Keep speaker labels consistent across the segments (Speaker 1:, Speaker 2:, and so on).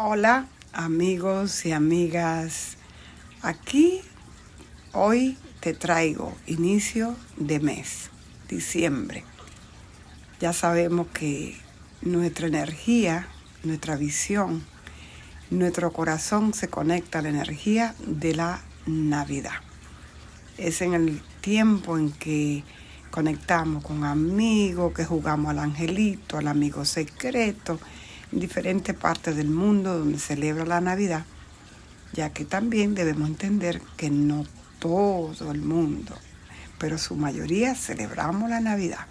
Speaker 1: Hola amigos y amigas, aquí hoy te traigo inicio de mes, diciembre. Ya sabemos que nuestra energía, nuestra visión, nuestro corazón se conecta a la energía de la Navidad. Es en el tiempo en que conectamos con amigos, que jugamos al angelito, al amigo secreto, en diferentes partes del mundo donde celebra la Navidad, ya que también debemos entender que no todo el mundo, pero su mayoría celebramos la Navidad.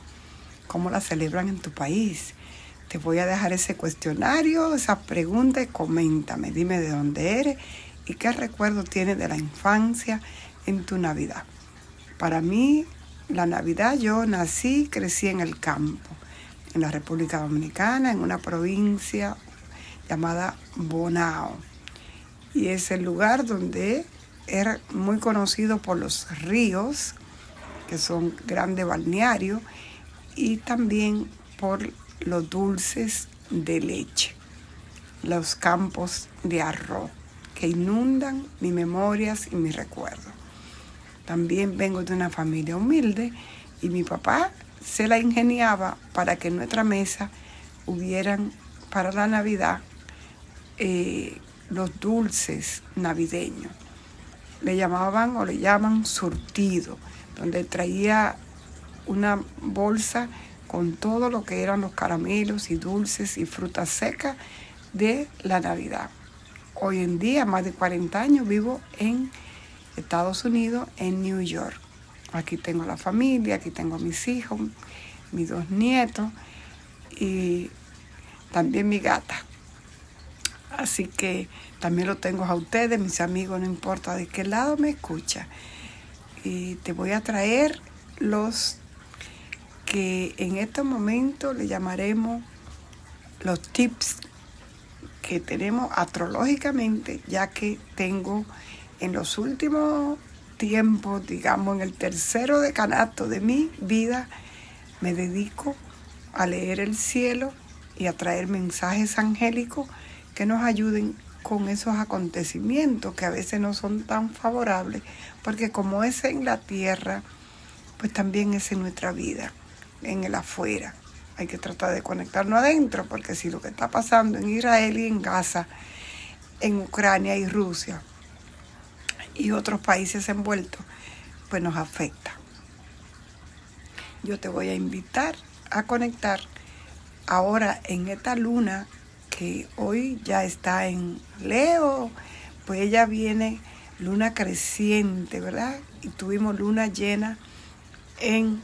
Speaker 1: ¿Cómo la celebran en tu país? Te voy a dejar ese cuestionario, esa pregunta y coméntame, dime de dónde eres y qué recuerdo tienes de la infancia en tu Navidad. Para mí, la Navidad yo nací, crecí en el campo en la República Dominicana, en una provincia llamada Bonao. Y es el lugar donde era muy conocido por los ríos, que son grandes balnearios, y también por los dulces de leche, los campos de arroz, que inundan mis memorias y mis recuerdos. También vengo de una familia humilde y mi papá se la ingeniaba para que en nuestra mesa hubieran para la Navidad eh, los dulces navideños. Le llamaban o le llaman surtido, donde traía una bolsa con todo lo que eran los caramelos y dulces y frutas secas de la Navidad. Hoy en día, más de 40 años, vivo en Estados Unidos, en New York. Aquí tengo la familia, aquí tengo mis hijos, mis dos nietos y también mi gata. Así que también lo tengo a ustedes, mis amigos, no importa de qué lado me escucha. Y te voy a traer los que en este momento le llamaremos los tips que tenemos astrológicamente, ya que tengo en los últimos tiempo, digamos, en el tercero decanato de mi vida, me dedico a leer el cielo y a traer mensajes angélicos que nos ayuden con esos acontecimientos que a veces no son tan favorables, porque como es en la tierra, pues también es en nuestra vida, en el afuera. Hay que tratar de conectarnos adentro, porque si lo que está pasando en Israel y en Gaza, en Ucrania y Rusia, y otros países envueltos, pues nos afecta. Yo te voy a invitar a conectar ahora en esta luna que hoy ya está en Leo, pues ella viene luna creciente, ¿verdad? Y tuvimos luna llena en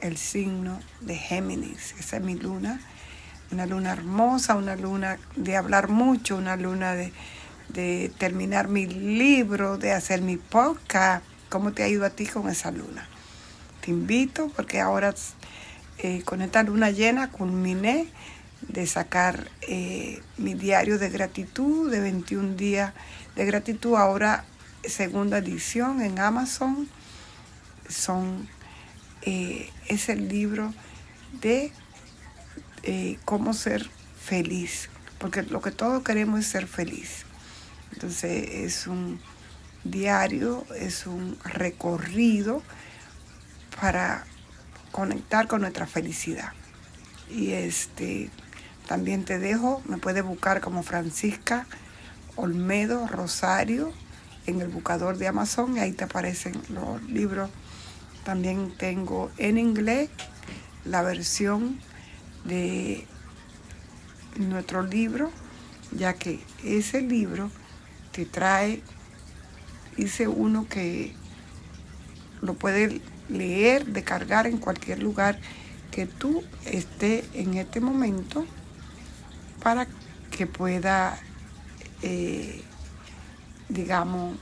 Speaker 1: el signo de Géminis. Esa es mi luna, una luna hermosa, una luna de hablar mucho, una luna de de terminar mi libro, de hacer mi podcast. ¿Cómo te ha a ti con esa luna? Te invito porque ahora eh, con esta luna llena culminé de sacar eh, mi diario de gratitud de 21 días de gratitud. Ahora segunda edición en Amazon. Son, eh, es el libro de cómo ser feliz. Porque lo que todos queremos es ser feliz. Entonces es un diario, es un recorrido para conectar con nuestra felicidad. Y este también te dejo, me puedes buscar como Francisca Olmedo Rosario en el buscador de Amazon y ahí te aparecen los libros. También tengo en inglés la versión de nuestro libro, ya que ese libro te trae, dice uno que lo puede leer, descargar en cualquier lugar que tú estés en este momento para que pueda, eh, digamos,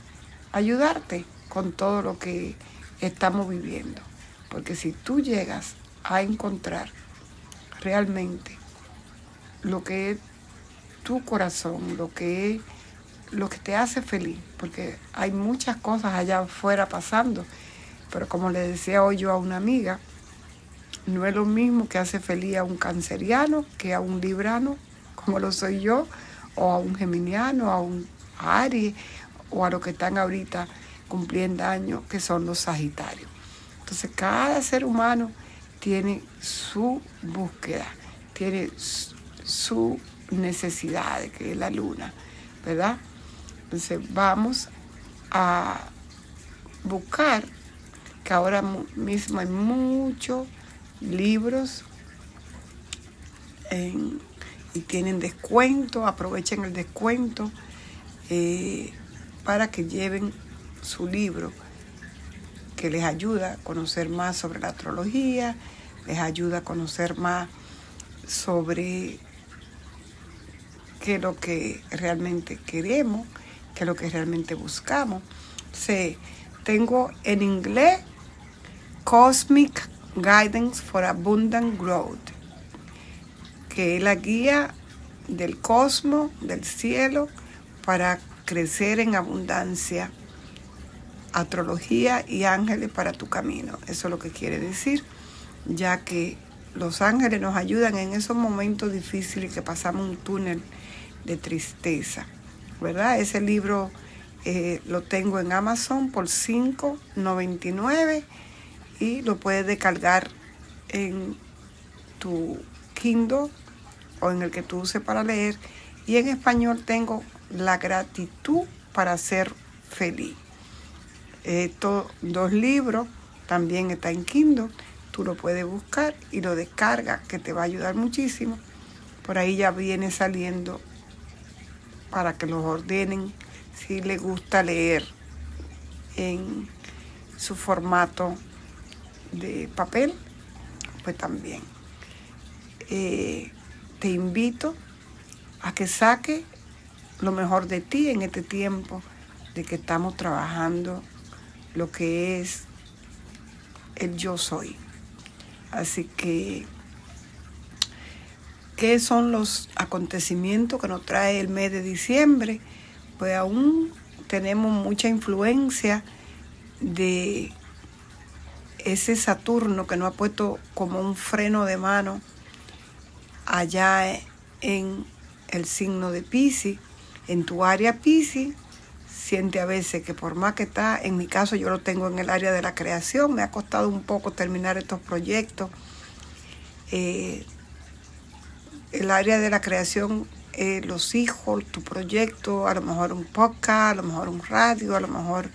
Speaker 1: ayudarte con todo lo que estamos viviendo. Porque si tú llegas a encontrar realmente lo que es tu corazón, lo que es lo que te hace feliz, porque hay muchas cosas allá afuera pasando, pero como le decía hoy yo a una amiga, no es lo mismo que hace feliz a un canceriano que a un librano, como lo soy yo, o a un geminiano, a un Aries o a los que están ahorita cumpliendo años, que son los Sagitarios. Entonces cada ser humano tiene su búsqueda, tiene su necesidad, que es la luna, ¿verdad? Entonces vamos a buscar, que ahora mismo hay muchos libros y tienen descuento, aprovechen el descuento eh, para que lleven su libro que les ayuda a conocer más sobre la astrología, les ayuda a conocer más sobre qué es lo que realmente queremos, qué es lo que realmente buscamos. Sí, tengo en inglés Cosmic Guidance for Abundant Growth, que es la guía del cosmos, del cielo, para crecer en abundancia astrología y ángeles para tu camino. Eso es lo que quiere decir, ya que los ángeles nos ayudan en esos momentos difíciles que pasamos un túnel de tristeza. ¿Verdad? Ese libro eh, lo tengo en Amazon por $5.99 y lo puedes descargar en tu Kindle o en el que tú uses para leer. Y en español tengo La gratitud para ser feliz. Estos dos libros también está en Kindle. Tú lo puedes buscar y lo descargas, que te va a ayudar muchísimo. Por ahí ya viene saliendo para que los ordenen si les gusta leer en su formato de papel, pues también. Eh, te invito a que saque lo mejor de ti en este tiempo de que estamos trabajando lo que es el yo soy. Así que, ¿qué son los acontecimientos que nos trae el mes de diciembre? Pues aún tenemos mucha influencia de ese Saturno que nos ha puesto como un freno de mano allá en el signo de Pisces, en tu área Pisces, siente a veces que por más que está, en mi caso yo lo tengo en el área de la creación, me ha costado un poco terminar estos proyectos. Eh, el área de la creación, eh, los hijos, tu proyecto, a lo mejor un podcast, a lo mejor un radio, a lo mejor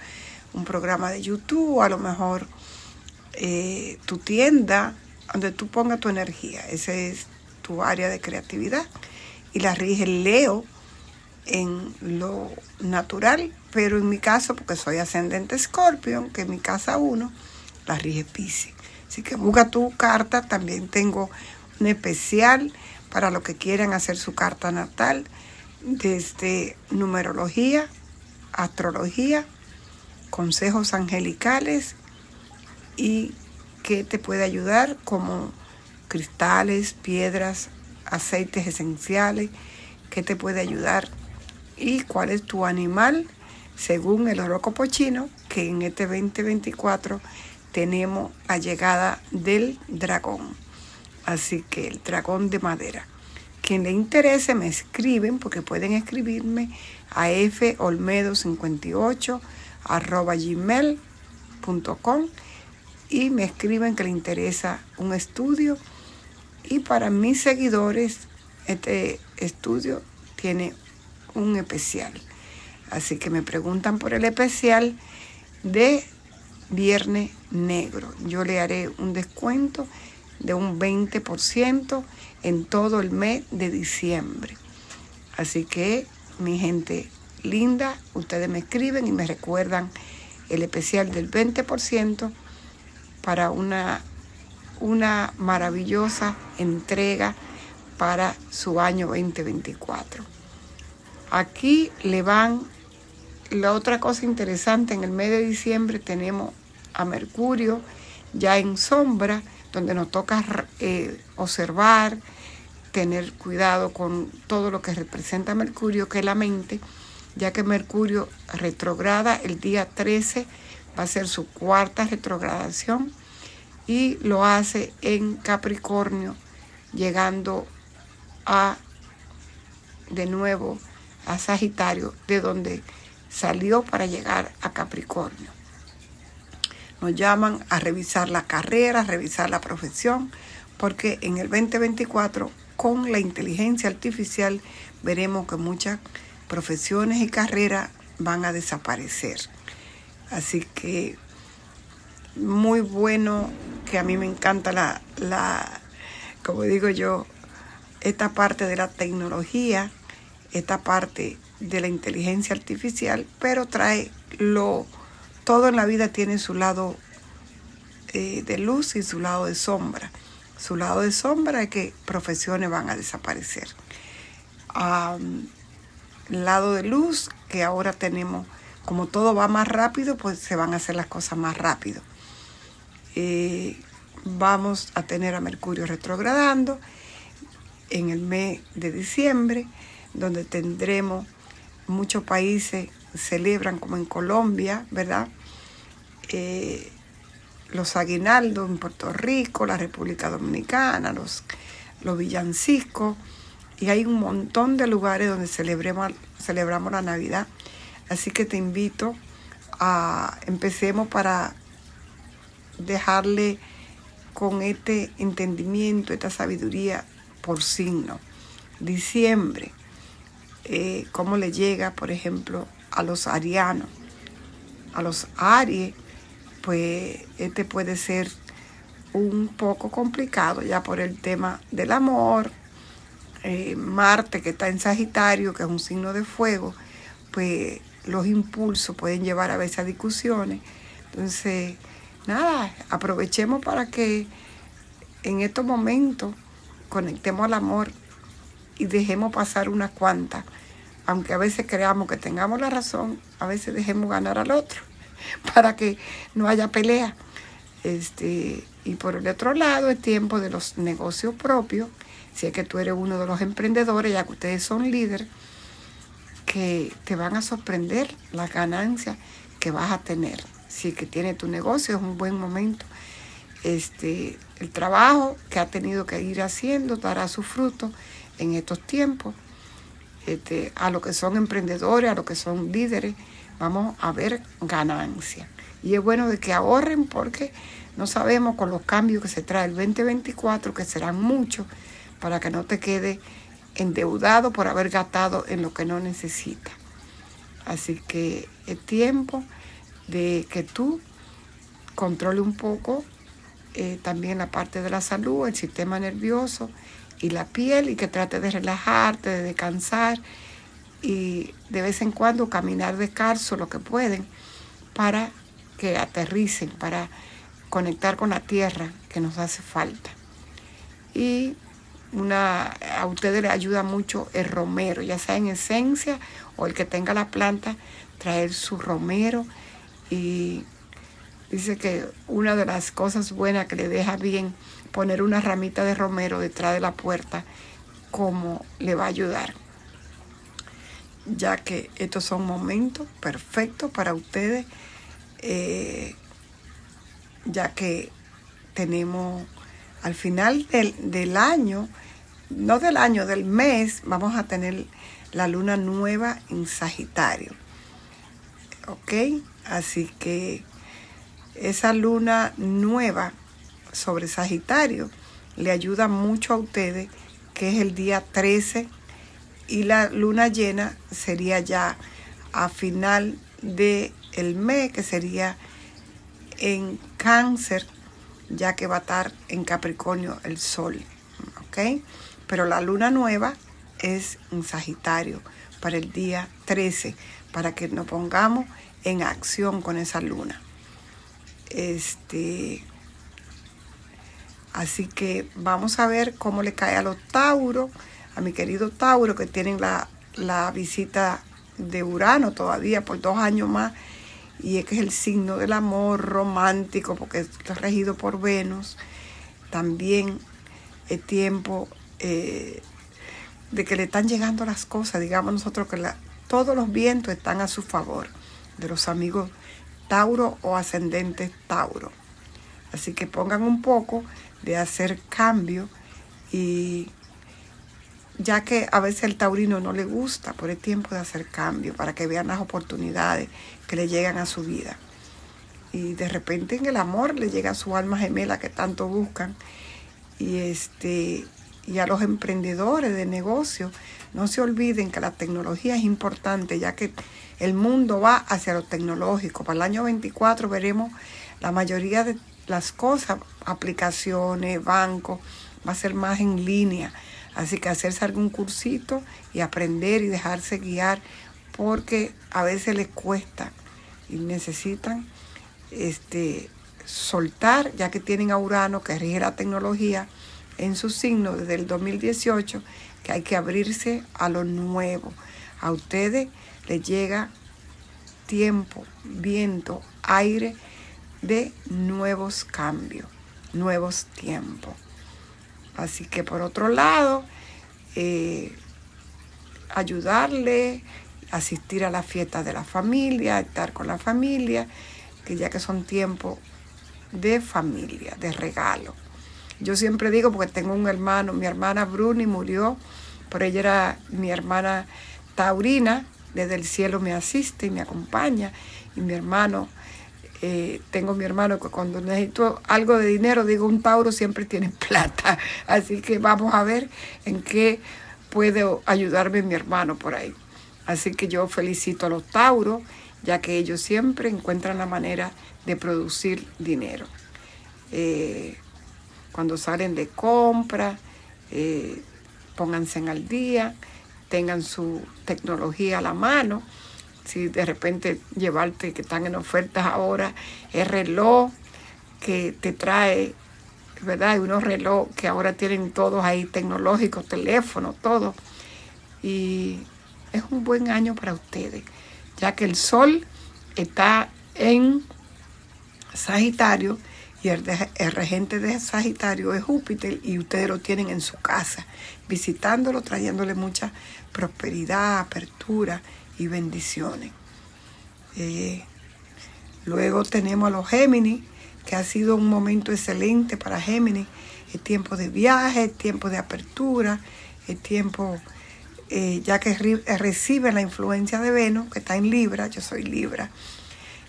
Speaker 1: un programa de YouTube, a lo mejor eh, tu tienda, donde tú pongas tu energía. Ese es tu área de creatividad. Y la rige Leo en lo natural, pero en mi caso, porque soy ascendente Scorpion, que en mi casa 1, la rige Pisces. Así que busca tu carta, también tengo un especial para los que quieran hacer su carta natal, desde numerología, astrología, consejos angelicales y que te puede ayudar como cristales, piedras, aceites esenciales, que te puede ayudar y cuál es tu animal según el horóscopo chino, que en este 2024 tenemos la llegada del dragón. Así que el dragón de madera. Quien le interese me escriben, porque pueden escribirme a folmedo58 arroba gmail.com y me escriben que le interesa un estudio. Y para mis seguidores, este estudio tiene un especial. Así que me preguntan por el especial de Viernes Negro. Yo le haré un descuento de un 20% en todo el mes de diciembre. Así que, mi gente linda, ustedes me escriben y me recuerdan el especial del 20% para una, una maravillosa entrega para su año 2024. Aquí le van la otra cosa interesante, en el mes de diciembre tenemos a Mercurio ya en sombra, donde nos toca eh, observar, tener cuidado con todo lo que representa Mercurio, que es la mente, ya que Mercurio retrograda el día 13, va a ser su cuarta retrogradación y lo hace en Capricornio, llegando a de nuevo a Sagitario, de donde salió para llegar a Capricornio. Nos llaman a revisar la carrera, a revisar la profesión, porque en el 2024 con la inteligencia artificial veremos que muchas profesiones y carreras van a desaparecer. Así que muy bueno, que a mí me encanta la, la como digo yo, esta parte de la tecnología, esta parte de la inteligencia artificial, pero trae lo, todo en la vida tiene su lado eh, de luz y su lado de sombra. Su lado de sombra es que profesiones van a desaparecer. lado de luz, que ahora tenemos, como todo va más rápido, pues se van a hacer las cosas más rápido. Eh, vamos a tener a Mercurio retrogradando en el mes de diciembre, donde tendremos muchos países celebran como en Colombia, ¿verdad? Eh, los aguinaldos en Puerto Rico, la República Dominicana, los, los villancicos, y hay un montón de lugares donde celebremos, celebramos la Navidad. Así que te invito a empecemos para dejarle con este entendimiento, esta sabiduría por signo. Diciembre, eh, cómo le llega, por ejemplo, a los arianos. A los aries, pues este puede ser un poco complicado ya por el tema del amor. Eh, Marte, que está en Sagitario, que es un signo de fuego, pues los impulsos pueden llevar a veces a discusiones. Entonces, nada, aprovechemos para que en estos momentos conectemos al amor y dejemos pasar unas cuantas. Aunque a veces creamos que tengamos la razón, a veces dejemos ganar al otro para que no haya pelea. Este, y por el otro lado, es tiempo de los negocios propios. Si es que tú eres uno de los emprendedores, ya que ustedes son líderes, que te van a sorprender las ganancias que vas a tener. Si que tiene tu negocio, es un buen momento. Este, el trabajo que ha tenido que ir haciendo dará su fruto en estos tiempos. Este, a los que son emprendedores, a los que son líderes, vamos a ver ganancia. Y es bueno de que ahorren porque no sabemos con los cambios que se trae el 2024, que serán muchos, para que no te quede endeudado por haber gastado en lo que no necesita. Así que es tiempo de que tú controle un poco eh, también la parte de la salud, el sistema nervioso y la piel y que trate de relajarte, de descansar y de vez en cuando caminar descalzo lo que pueden para que aterricen, para conectar con la tierra que nos hace falta. Y una, a ustedes les ayuda mucho el romero, ya sea en esencia o el que tenga la planta, traer su romero y Dice que una de las cosas buenas que le deja bien poner una ramita de romero detrás de la puerta, como le va a ayudar. Ya que estos son momentos perfectos para ustedes, eh, ya que tenemos al final del, del año, no del año, del mes, vamos a tener la luna nueva en Sagitario. ¿Ok? Así que esa luna nueva sobre Sagitario le ayuda mucho a ustedes, que es el día 13, y la luna llena sería ya a final del el mes, que sería en cáncer, ya que va a estar en Capricornio el sol. ¿Ok? Pero la luna nueva es en Sagitario para el día 13, para que nos pongamos en acción con esa luna. Este, así que vamos a ver cómo le cae a los Tauros, a mi querido Tauro, que tienen la, la visita de Urano todavía por dos años más, y es que es el signo del amor romántico, porque está regido por Venus. También es tiempo eh, de que le están llegando las cosas, digamos nosotros que todos los vientos están a su favor de los amigos Tauro o ascendente Tauro. Así que pongan un poco de hacer cambio y ya que a veces el taurino no le gusta, por el tiempo de hacer cambio, para que vean las oportunidades que le llegan a su vida. Y de repente en el amor le llega a su alma gemela que tanto buscan. Y, este, y a los emprendedores de negocio, no se olviden que la tecnología es importante, ya que el mundo va hacia lo tecnológico. Para el año 24 veremos la mayoría de las cosas, aplicaciones, bancos, va a ser más en línea. Así que hacerse algún cursito y aprender y dejarse guiar porque a veces les cuesta y necesitan este, soltar, ya que tienen a Urano que rige la tecnología en su signo desde el 2018, que hay que abrirse a lo nuevo. A ustedes les llega tiempo, viento, aire de nuevos cambios, nuevos tiempos. Así que por otro lado, eh, ayudarle, asistir a la fiesta de la familia, estar con la familia, que ya que son tiempos de familia, de regalo. Yo siempre digo, porque tengo un hermano, mi hermana Bruni murió, pero ella era mi hermana taurina, desde el cielo me asiste y me acompaña, y mi hermano eh, tengo mi hermano que cuando necesito algo de dinero, digo, un Tauro siempre tiene plata. Así que vamos a ver en qué puede ayudarme mi hermano por ahí. Así que yo felicito a los Tauros, ya que ellos siempre encuentran la manera de producir dinero. Eh, cuando salen de compra, eh, pónganse al día, tengan su tecnología a la mano si de repente llevarte, que están en ofertas ahora, el reloj que te trae, ¿verdad? Unos relojes que ahora tienen todos ahí tecnológicos, teléfonos, todo. Y es un buen año para ustedes, ya que el sol está en Sagitario y el, el, regente de Sagitario es Júpiter y ustedes lo tienen en su casa, visitándolo, trayéndole mucha prosperidad, apertura bendiciones. Eh, luego tenemos a los Géminis, que ha sido un momento excelente para Géminis. El tiempo de viaje, el tiempo de apertura, el tiempo, eh, ya que recibe la influencia de Venus, que está en Libra, yo soy Libra,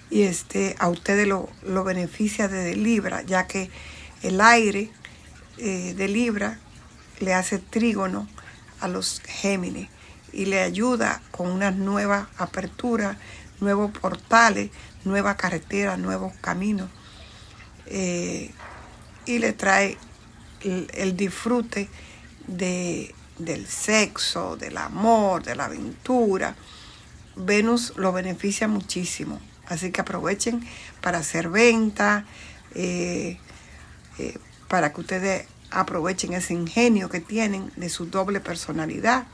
Speaker 1: y este, a ustedes lo, beneficia desde Libra, ya que el aire eh, de Libra le hace trígono a los Géminis y le ayuda con unas nuevas aperturas, nuevos portales, nuevas carreteras, nuevos caminos. Eh, y le trae el, disfrute de, del sexo, del amor, de la aventura. Venus lo beneficia muchísimo. Así que aprovechen para hacer venta, eh, eh, para que ustedes aprovechen ese ingenio que tienen de su doble personalidad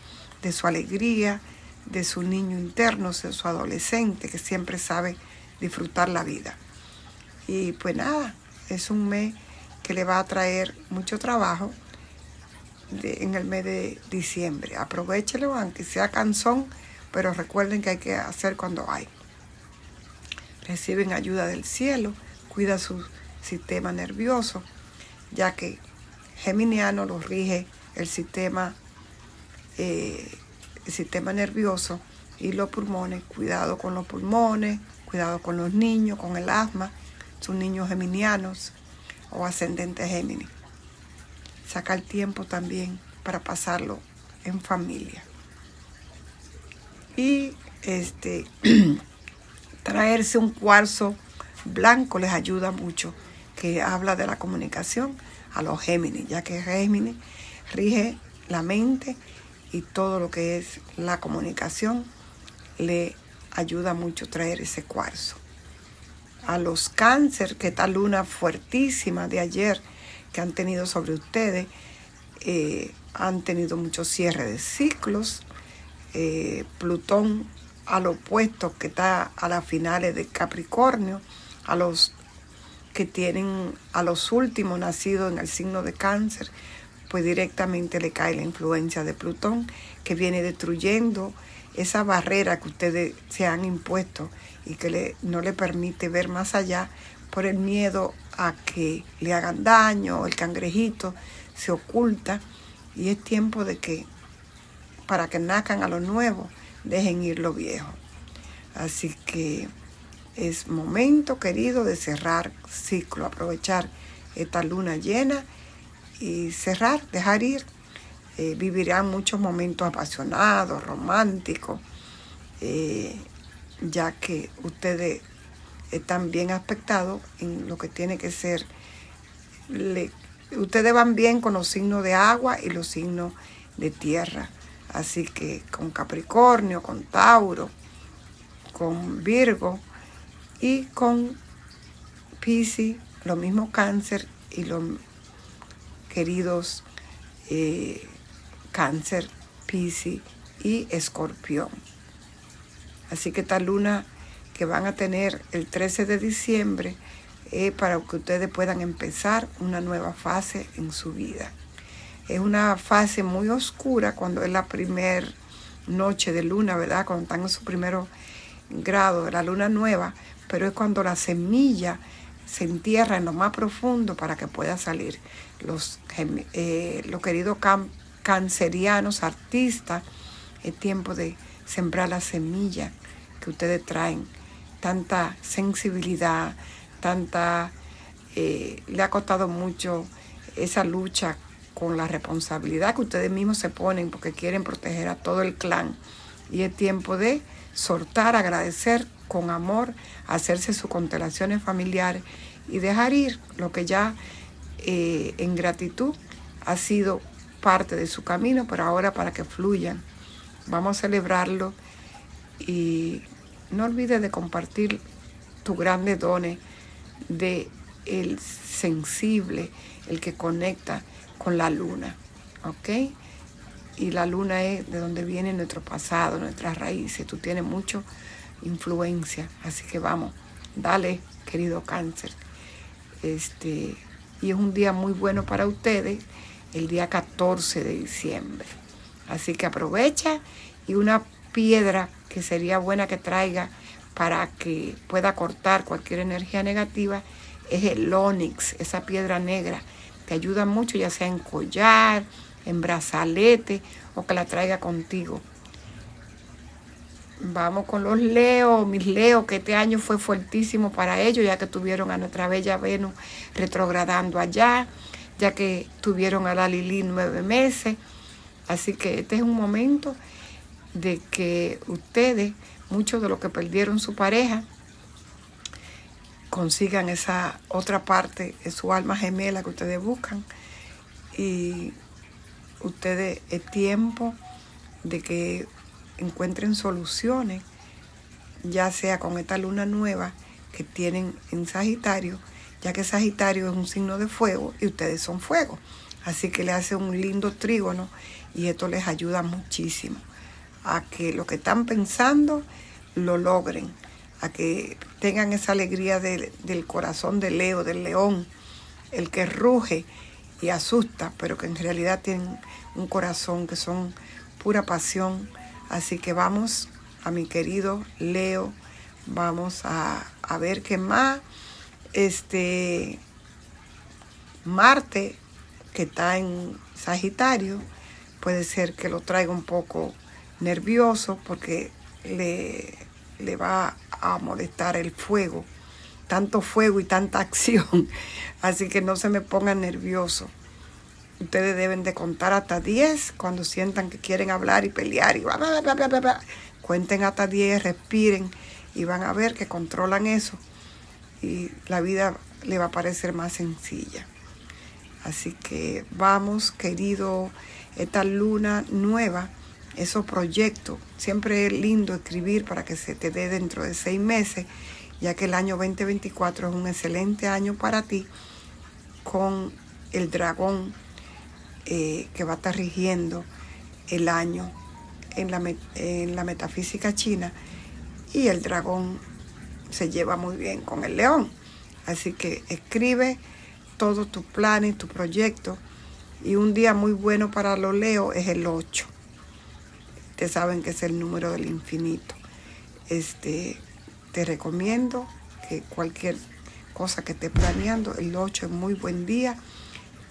Speaker 1: de su alegría, de su niño interno, de su adolescente que siempre sabe disfrutar la vida. Y pues nada, es un mes que le va a traer mucho trabajo en el mes de diciembre. Aprovechelo, aunque sea canzón, pero recuerden que hay que hacer cuando hay. Reciben ayuda del cielo, cuida su sistema nervioso, ya que Geminiano los rige el sistema eh, el sistema nervioso y los pulmones. Cuidado con los pulmones, cuidado con los niños, con el asma, sus niños geminianos o ascendentes Géminis. Sacar tiempo también para pasarlo en familia. Y este traerse un cuarzo blanco les ayuda mucho, que habla de la comunicación a los Géminis, ya que Géminis rige la mente y todo lo que es la comunicación le ayuda mucho traer ese cuarzo. A los cáncer, que esta luna fuertísima de ayer que han tenido sobre ustedes, eh, han tenido mucho cierre de ciclos. Eh, Plutón al opuesto que está a las finales de Capricornio, a los que tienen a los últimos nacidos en el signo de cáncer, pues directamente le cae la influencia de Plutón, que viene destruyendo esa barrera que ustedes se han impuesto y que no le permite ver más allá por el miedo a que le hagan daño, el cangrejito se oculta y es tiempo de que para que nazcan a lo nuevo, dejen ir lo viejo. Así que es momento, querido, de cerrar ciclo, aprovechar esta luna llena y cerrar, dejar ir. Eh, vivirán muchos momentos apasionados, románticos, eh, ya que ustedes están bien aspectados en lo que tiene que ser. ustedes van bien con los signos de agua y los signos de tierra. Así que con Capricornio, con Tauro, con Virgo y con Pisces, lo mismo cáncer y los queridos eh, cáncer, Pisces y escorpión. Así que esta luna que van a tener el 13 de diciembre es para que ustedes puedan empezar una nueva fase en su vida. Es una fase muy oscura cuando es la primera noche de luna, ¿verdad? Cuando están en su primer grado de la luna nueva, pero es cuando la semilla se entierra en lo más profundo para que pueda salir. Los, eh, los queridos cancerianos, artistas, es tiempo de sembrar la semilla que ustedes traen. Tanta sensibilidad, tanta... Eh, le ha costado mucho esa lucha con la responsabilidad que ustedes mismos se ponen porque quieren proteger a todo el clan. Y es tiempo de soltar, agradecer con amor, hacerse sus constelaciones familiares y dejar ir lo que ya eh, en gratitud ha sido parte de su camino, pero ahora para que fluyan. Vamos a celebrarlo y no olvides de compartir tus grandes dones de el sensible, el que conecta, con la luna, ¿ok? Y la luna es de donde viene nuestro pasado, nuestras raíces. Tú tienes mucha influencia, así que vamos, dale, querido cáncer. Este, y es un día muy bueno para ustedes, el día 14 de diciembre. Así que aprovecha y una piedra que sería buena que traiga para que pueda cortar cualquier energía negativa es el onix, esa piedra negra te ayuda mucho, ya sea en collar, en brazalete o que la traiga contigo. Vamos con los Leos, mis Leos, que este año fue fuertísimo para ellos, ya que tuvieron a nuestra bella Venus retrogradando allá, ya que tuvieron a la Lili nueve meses. Así que este es un momento de que ustedes, muchos de los que perdieron su pareja, consigan esa otra parte de su alma gemela que ustedes buscan y ustedes es tiempo de que encuentren soluciones, ya sea con esta luna nueva que tienen en Sagitario, ya que Sagitario es un signo de fuego y ustedes son fuego. Así que le hace un lindo trígono y esto les ayuda muchísimo a que lo que están pensando lo logren a que tengan esa alegría del corazón de Leo, del león, el que ruge y asusta, pero que en realidad tienen un corazón que son pura pasión. Así que vamos a mi querido Leo, vamos a, a ver qué más. Este Marte, que está en Sagitario, puede ser que lo traiga un poco nervioso porque le, le va a molestar el fuego, tanto fuego y tanta acción. Así que no se me pongan nerviosos. Ustedes deben de contar hasta 10 cuando sientan que quieren hablar y pelear. Y Cuenten hasta 10, respiren y van a ver que controlan eso. Y la vida le va a parecer más sencilla. Así que vamos, querido, esta luna nueva esos proyectos. Siempre es lindo escribir para que se te dé dentro de seis meses, ya que el año 2024 es un excelente año para ti con el dragón eh, que va a estar rigiendo el año en la, en la metafísica china y el dragón se lleva muy bien con el león. Así que escribe todos tus planes, tus proyectos y un día muy bueno para los leo es el 8 Ustedes saben que es el número del infinito. Este, te recomiendo que cualquier cosa que estés planeando, el 8 es muy buen día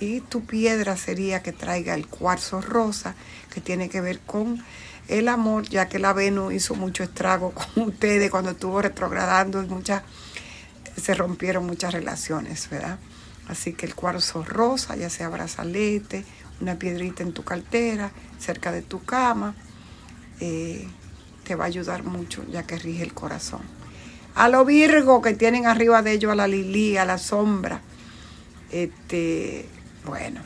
Speaker 1: Y tu piedra sería que traiga el cuarzo rosa, que tiene que ver con el amor, ya que la Venus hizo mucho estrago con ustedes cuando estuvo retrogradando, muchas, se rompieron muchas relaciones, ¿verdad? Así que el cuarzo rosa, ya sea brazalete, una piedrita en tu cartera, cerca de tu cama, eh, te va a ayudar mucho, ya que rige el corazón. A los virgos que tienen arriba de ellos a la lilí, a la sombra, este, bueno,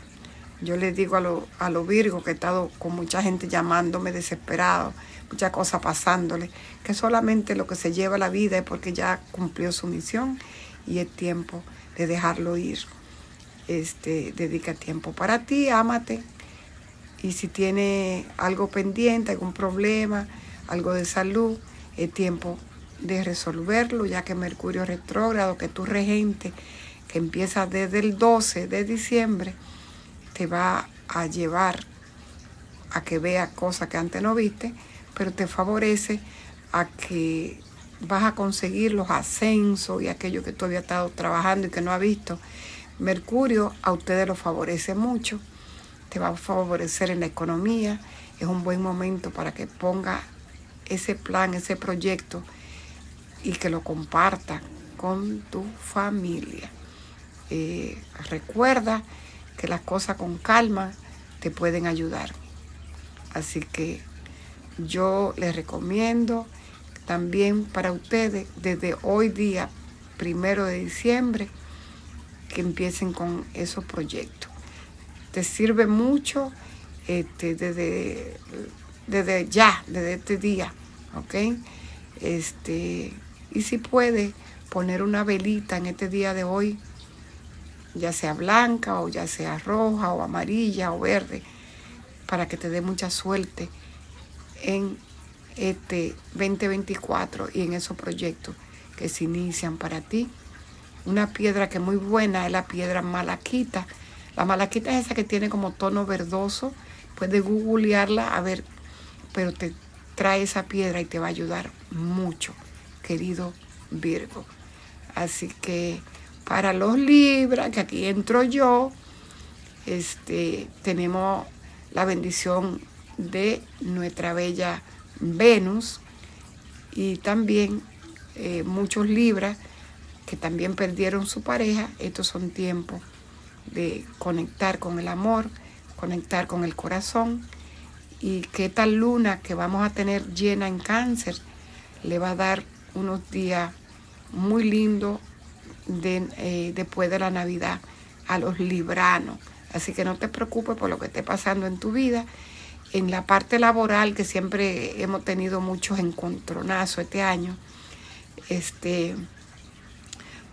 Speaker 1: yo les digo a los a lo Virgos que he estado con mucha gente llamándome desesperado, muchas cosas pasándole, que solamente lo que se lleva la vida es porque ya cumplió su misión y es tiempo de dejarlo ir. Este, dedica tiempo para ti, ámate. Y si tiene algo pendiente, algún problema, algo de salud, es tiempo de resolverlo, ya que Mercurio retrógrado, que tu regente, que empieza desde el 12 de diciembre, te va a llevar a que vea cosas que antes no viste, pero te favorece a que vas a conseguir los ascensos y aquello que tú habías estado trabajando y que no has visto. Mercurio a ustedes lo favorece mucho, te va a favorecer en la economía, es un buen momento para que ponga ese plan, ese proyecto y que lo comparta con tu familia. Eh, recuerda que las cosas con calma te pueden ayudar. Así que yo les recomiendo también para ustedes desde hoy día, primero de diciembre, que empiecen con esos proyectos. Te sirve mucho este, desde, desde ya, desde este día, ¿ok? Este, y si puede poner una velita en este día de hoy, ya sea blanca o ya sea roja o amarilla o verde, para que te dé mucha suerte en este 2024 y en esos proyectos que se inician para ti. Una piedra que es muy buena es la piedra malaquita. La malaquita es esa que tiene como tono verdoso. Puedes googlearla a ver, pero te trae esa piedra y te va a ayudar mucho, querido Virgo. Así que para los Libras, que aquí entro yo, este, tenemos la bendición de nuestra bella Venus y también eh, muchos Libras que también perdieron su pareja. Estos son tiempos de conectar con el amor, conectar con el corazón y que esta luna que vamos a tener llena en cáncer le va a dar unos días muy lindos eh, después de la Navidad a los libranos. Así que no te preocupes por lo que esté pasando en tu vida. En la parte laboral, que siempre hemos tenido muchos encontronazos este año, este,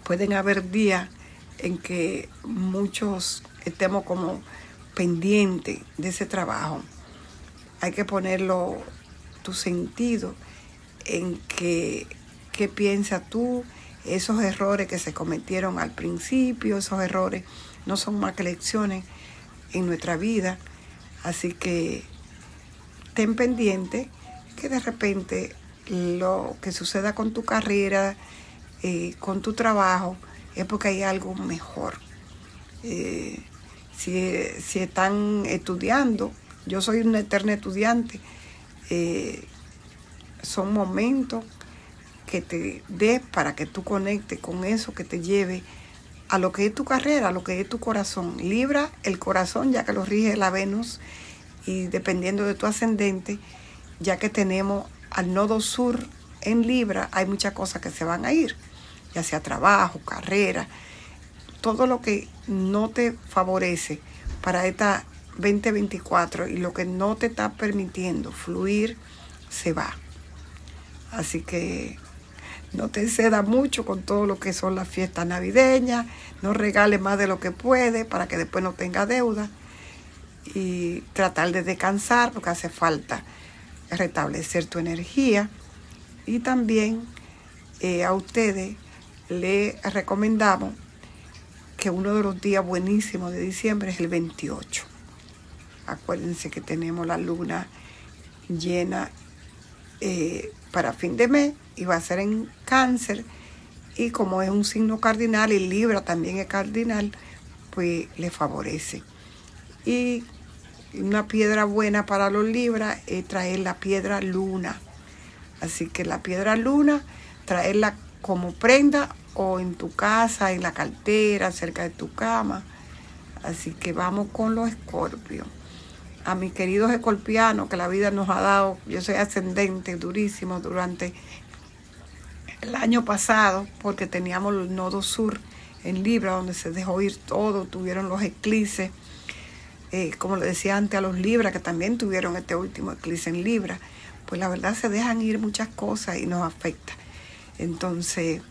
Speaker 1: pueden haber días en que muchos estemos como pendientes de ese trabajo. Hay que ponerlo tu sentido en que qué piensas tú, esos errores que se cometieron al principio, esos errores no son más que lecciones en nuestra vida. Así que ten pendiente que de repente lo que suceda con tu carrera, eh, con tu trabajo, es porque hay algo mejor. Eh, si, si, están estudiando, yo soy una eterna estudiante, eh, son momentos que te dé para que tú conectes con eso que te lleve a lo que es tu carrera, a lo que es tu corazón. Libra el corazón, ya que lo rige la Venus, y dependiendo de tu ascendente, ya que tenemos al nodo sur en Libra, hay muchas cosas que se van a ir, ya sea trabajo, carrera, todo lo que no te favorece para esta 2024 y lo que no te está permitiendo fluir, se va. Así que no te ceda mucho con todo lo que son las fiestas navideñas, no regales más de lo que puede para que después no tenga deuda y tratar de descansar porque hace falta restablecer tu energía y también eh, a ustedes les recomendamos que uno de los días buenísimos de diciembre es el 28. Acuérdense que tenemos la luna llena eh, para fin de mes y va a ser en cáncer y como es un signo cardinal y Libra también es cardinal, pues le favorece. Y una piedra buena para los libras es traer la piedra luna. Así que la piedra luna, traerla como prenda o en tu casa, en la cartera, cerca de tu cama. Así que vamos con los escorpios. A mis queridos escorpianos que la vida nos ha dado, yo soy ascendente durísimo durante el año pasado, porque teníamos el nodo sur en Libra, donde se dejó ir todo, tuvieron los eclipses, eh, como le decía antes a los Libra, que también tuvieron este último eclipse en Libra, pues la verdad se dejan ir muchas cosas y nos afecta. Entonces,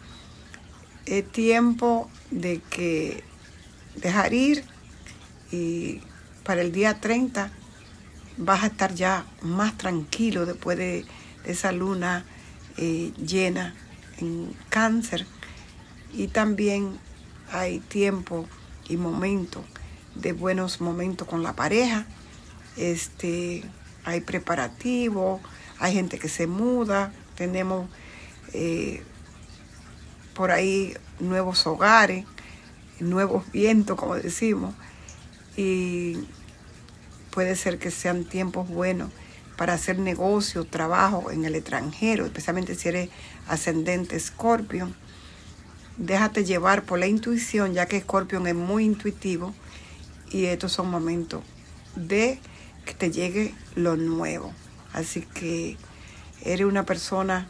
Speaker 1: es tiempo de que dejar ir y para el día 30 vas a estar ya más tranquilo después de, esa luna eh, llena en cáncer. Y también hay tiempo y momento de buenos momentos con la pareja. Este hay preparativo hay gente que se muda tenemos eh, por ahí nuevos hogares, nuevos vientos, como decimos, y puede ser que sean tiempos buenos para hacer negocio, trabajo en el extranjero, especialmente si eres ascendente Scorpion. Déjate llevar por la intuición, ya que Scorpion es muy intuitivo y estos son momentos de que te llegue lo nuevo. Así que eres una persona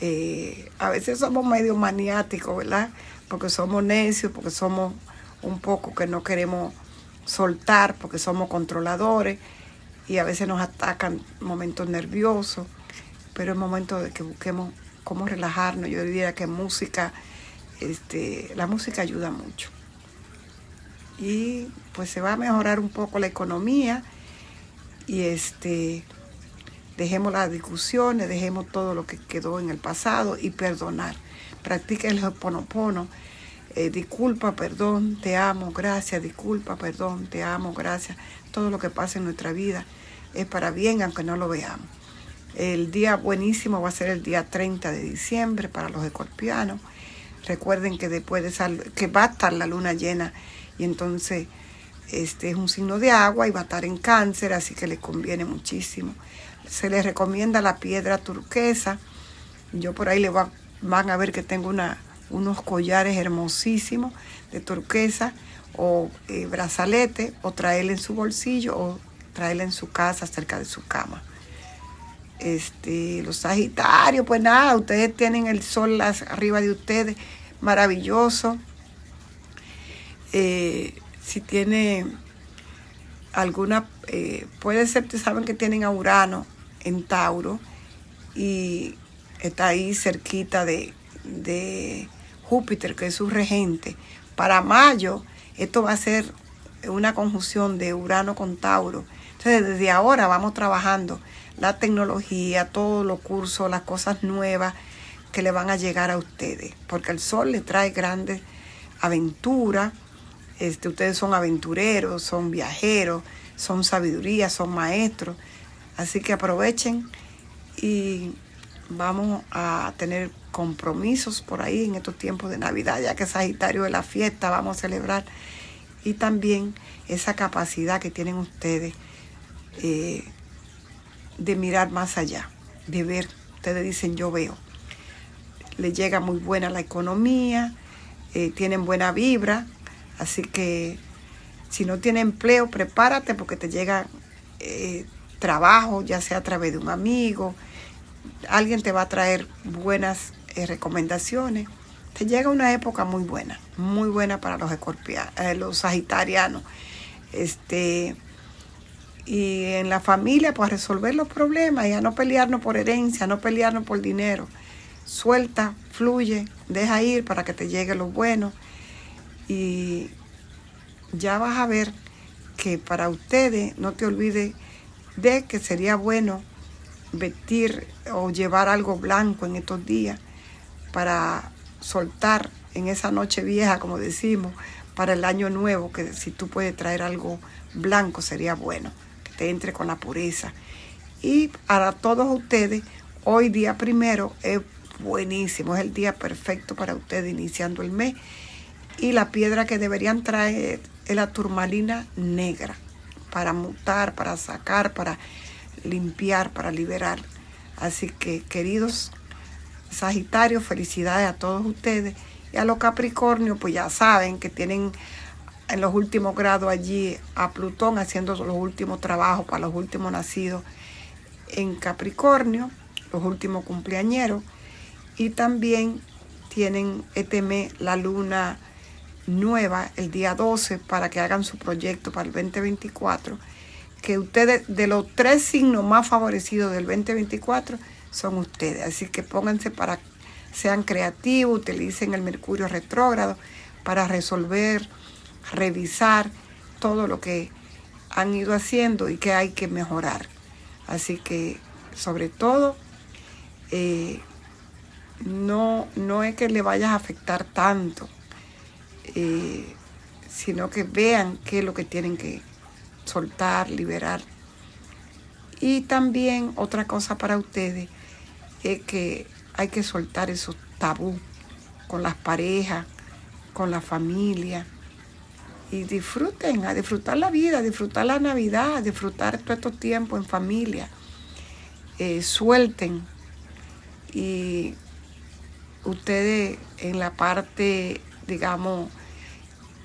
Speaker 1: eh, a veces somos medio maniáticos, ¿verdad? Porque somos necios, porque somos un poco que no queremos soltar, porque somos controladores y a veces nos atacan momentos nerviosos, pero es momento de que busquemos cómo relajarnos. Yo diría que música, este, la música ayuda mucho. Y pues se va a mejorar un poco la economía y este Dejemos las discusiones, dejemos todo lo que quedó en el pasado y perdonar. Practica el hoponopono. Eh, disculpa, perdón, te amo, gracias, disculpa, perdón, te amo, gracias. Todo lo que pasa en nuestra vida es para bien, aunque no lo veamos. El día buenísimo va a ser el día 30 de diciembre para los escorpianos. Recuerden que después de que va a estar la luna llena y entonces este es un signo de agua y va a estar en cáncer, así que les conviene muchísimo se les recomienda la piedra turquesa. Yo por ahí le van a ver que tengo una, unos collares hermosísimos de turquesa o eh, brazalete o traerle en su bolsillo o traerle en su casa cerca de su cama. Este, los Sagitarios, pues nada, ustedes tienen el sol arriba de ustedes, maravilloso. Eh, si tiene alguna, eh, puede ser, que saben que tienen a Urano en Tauro y está ahí cerquita de Júpiter, que es su regente. Para mayo, esto va a ser una conjunción de Urano con Tauro. Entonces, desde ahora vamos trabajando la tecnología, todos los cursos, las cosas nuevas que le van a llegar a ustedes, porque el sol le trae grandes aventuras. Este, ustedes son aventureros, son viajeros, son sabiduría, son maestros. Así que aprovechen y vamos a tener compromisos por ahí en estos tiempos de Navidad, ya que Sagitario es la fiesta, vamos a celebrar. Y también esa capacidad que tienen ustedes eh, de mirar más allá, de ver. Ustedes dicen yo veo. Les llega muy buena la economía, eh, tienen buena vibra, así que si no tiene empleo, prepárate porque te llega eh, trabajo, ya sea a través de un amigo, alguien te va a traer buenas eh, recomendaciones. Te llega una época muy buena, muy buena para los eh, los sagitarianos. Este, y en la familia, pues resolver los problemas y a no pelearnos por herencia, no pelearnos por dinero. Suelta, fluye, deja ir para que te llegue lo bueno. Y ya vas a ver que para ustedes, no te olvides de que sería bueno vestir o llevar algo blanco en estos días para soltar en esa noche vieja, como decimos, para el año nuevo, que si tú puedes traer algo blanco sería bueno, que te entre con la pureza. Y para todos ustedes, hoy día primero es buenísimo, es el día perfecto para ustedes iniciando el mes. Y la piedra que deberían traer es la turmalina negra para mutar, para sacar, para limpiar, para liberar. Así que, queridos Sagitarios, felicidades a todos ustedes. Y a los Capricornios, pues ya saben que tienen en los últimos grados allí a Plutón haciendo los últimos trabajos para los últimos nacidos en Capricornio, los últimos cumpleañeros. Y también tienen este mes la luna nueva el día 12 para que hagan su proyecto para el 2024. Que ustedes, de los tres signos más favorecidos del 2024, son ustedes. Así que pónganse para, sean creativos, utilicen el Mercurio retrógrado para resolver, revisar todo lo que han ido haciendo y que hay que mejorar. Así que, sobre todo, eh, no, no es que le vayas a afectar tanto, eh, sino que vean qué es lo que tienen que soltar, liberar. Y también otra cosa para ustedes es que hay que soltar esos tabú con las parejas, con la familia. Y disfruten, a disfrutar la vida, a disfrutar la Navidad, disfrutar todos estos tiempos en familia. Eh, suelten. Y ustedes en la parte, digamos,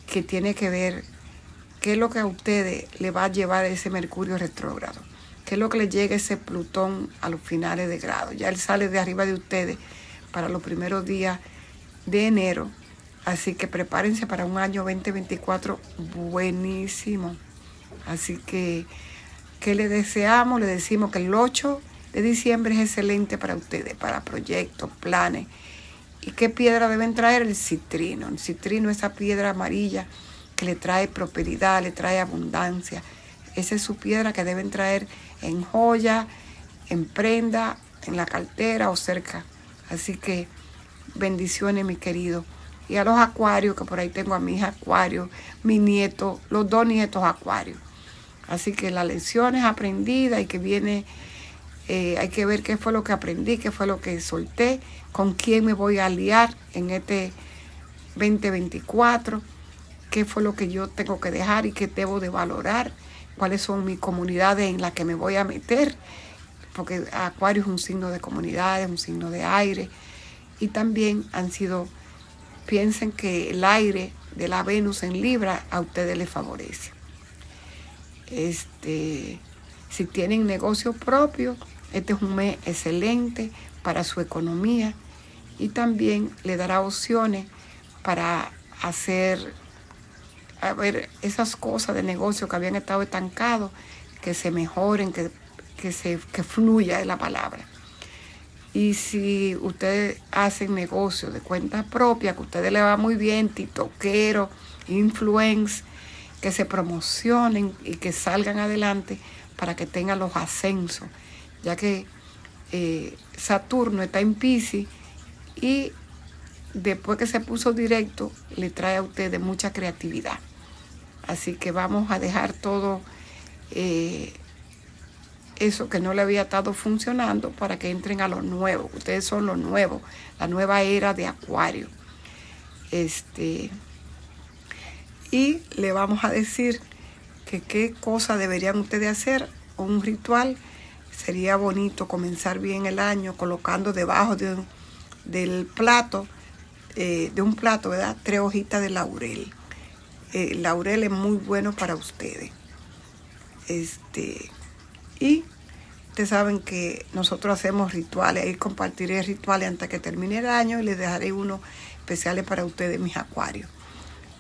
Speaker 1: que tiene que ver qué es lo que a ustedes le va a llevar ese Mercurio retrógrado, qué es lo que le llega ese Plutón a los finales de grado. Ya él sale de arriba de ustedes para los primeros días de enero, así que prepárense para un año 2024 buenísimo. Así que, ¿qué le deseamos? Le decimos que el 8 de diciembre es excelente para ustedes, para proyectos, planes ¿Y qué piedra deben traer? El citrino. El citrino, esa piedra amarilla que le trae prosperidad, le trae abundancia. Esa es su piedra que deben traer en joya, en prenda, en la cartera o cerca. Así que bendiciones, mi querido. Y a los acuarios, que por ahí tengo a mi hija acuario, mi nieto, los dos nietos acuarios. Así que las lecciones aprendidas y que viene eh, hay que ver qué fue lo que aprendí, qué fue lo que solté, con quién me voy a aliar en este 2024, qué fue lo que yo tengo que dejar y qué debo de valorar, cuáles son mis comunidades en las que me voy a meter, porque Acuario es un signo de comunidades, un signo de aire, y también han sido, piensen que el aire de la Venus en Libra a ustedes les favorece. Este, si tienen negocio propio, este es un mes excelente para su economía y también le dará opciones para hacer a ver esas cosas de negocio que habían estado estancados, que se mejoren, que, que, se, que fluya la palabra. Y si ustedes hacen negocio de cuenta propia, que a ustedes les va muy bien, titoquero, influence, que se promocionen y que salgan adelante para que tengan los ascensos ya que eh, Saturno está en Pisces y después que se puso directo le trae a ustedes mucha creatividad. Así que vamos a dejar todo eh, eso que no le había estado funcionando para que entren a lo nuevo. Ustedes son lo nuevo, la nueva era de Acuario. Este, y le vamos a decir que qué cosa deberían ustedes hacer, un ritual sería bonito comenzar bien el año colocando debajo de del plato, eh, de un plato, ¿verdad? Tres hojitas de laurel. El eh, laurel es muy bueno para ustedes. Este, y ustedes saben que nosotros hacemos rituales, ahí compartiré rituales antes que termine el año y les dejaré unos especiales para ustedes, mis acuarios.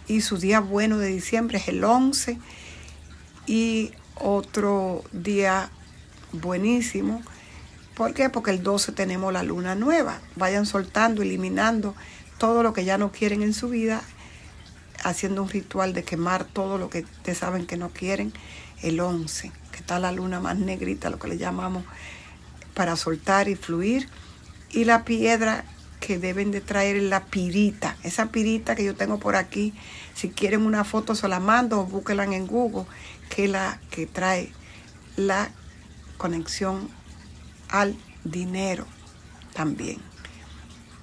Speaker 1: Y su día bueno de diciembre es el 11 y otro día buenísimo. ¿Por qué? Porque el 12 tenemos la luna nueva. Vayan soltando, eliminando todo lo que ya no quieren en su vida, haciendo un ritual de quemar todo lo que ustedes saben que no quieren. El 11, que está la luna más negrita, lo que le llamamos, para soltar y fluir. Y la piedra que deben de traer la pirita. Esa pirita que yo tengo por aquí, si quieren una foto se la mando o búsquenla en Google, que es la que trae la conexión al dinero también.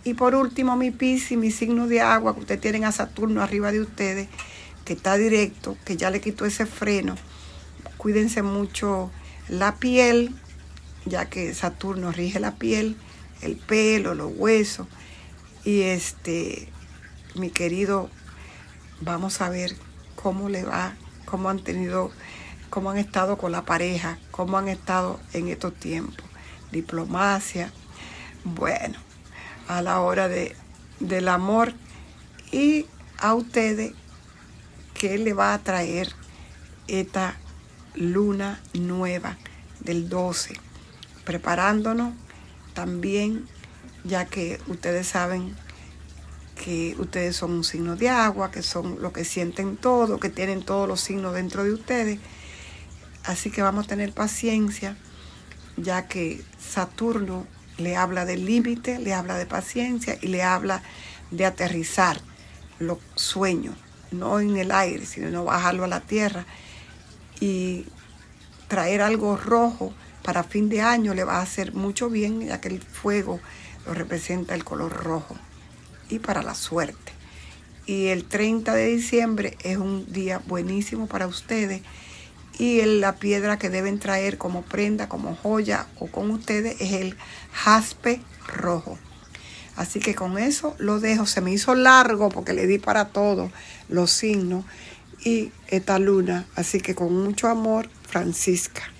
Speaker 1: Y por último, mi Piscis, mi signo de agua, que ustedes tienen a Saturno arriba de ustedes, que está directo, que ya le quitó ese freno. Cuídense mucho la piel, ya que Saturno rige la piel, el pelo, los huesos. Y este, mi querido, vamos a ver cómo le va, cómo han tenido, cómo han estado con la pareja, cómo han estado en estos tiempos. Diplomacia, bueno, a la hora de, del amor y a ustedes que le va a traer esta luna nueva del 12, preparándonos también, ya que ustedes saben que ustedes son un signo de agua, que son lo que sienten todo, que tienen todos los signos dentro de ustedes. Así que vamos a tener paciencia, ya que Saturno le habla del límite, le habla de paciencia y le habla de aterrizar los sueños, no en el aire, sino bajarlo a la tierra y traer algo rojo para fin de año le va a hacer mucho bien, ya que el fuego lo representa el color rojo y para la suerte. Y el 30 de diciembre es un día buenísimo para ustedes y la piedra que deben traer como prenda, como joya o con ustedes es el jaspe rojo. Así que con eso lo dejo. Se me hizo largo porque le di para todos los signos y esta luna. Así que con mucho amor, Francisca.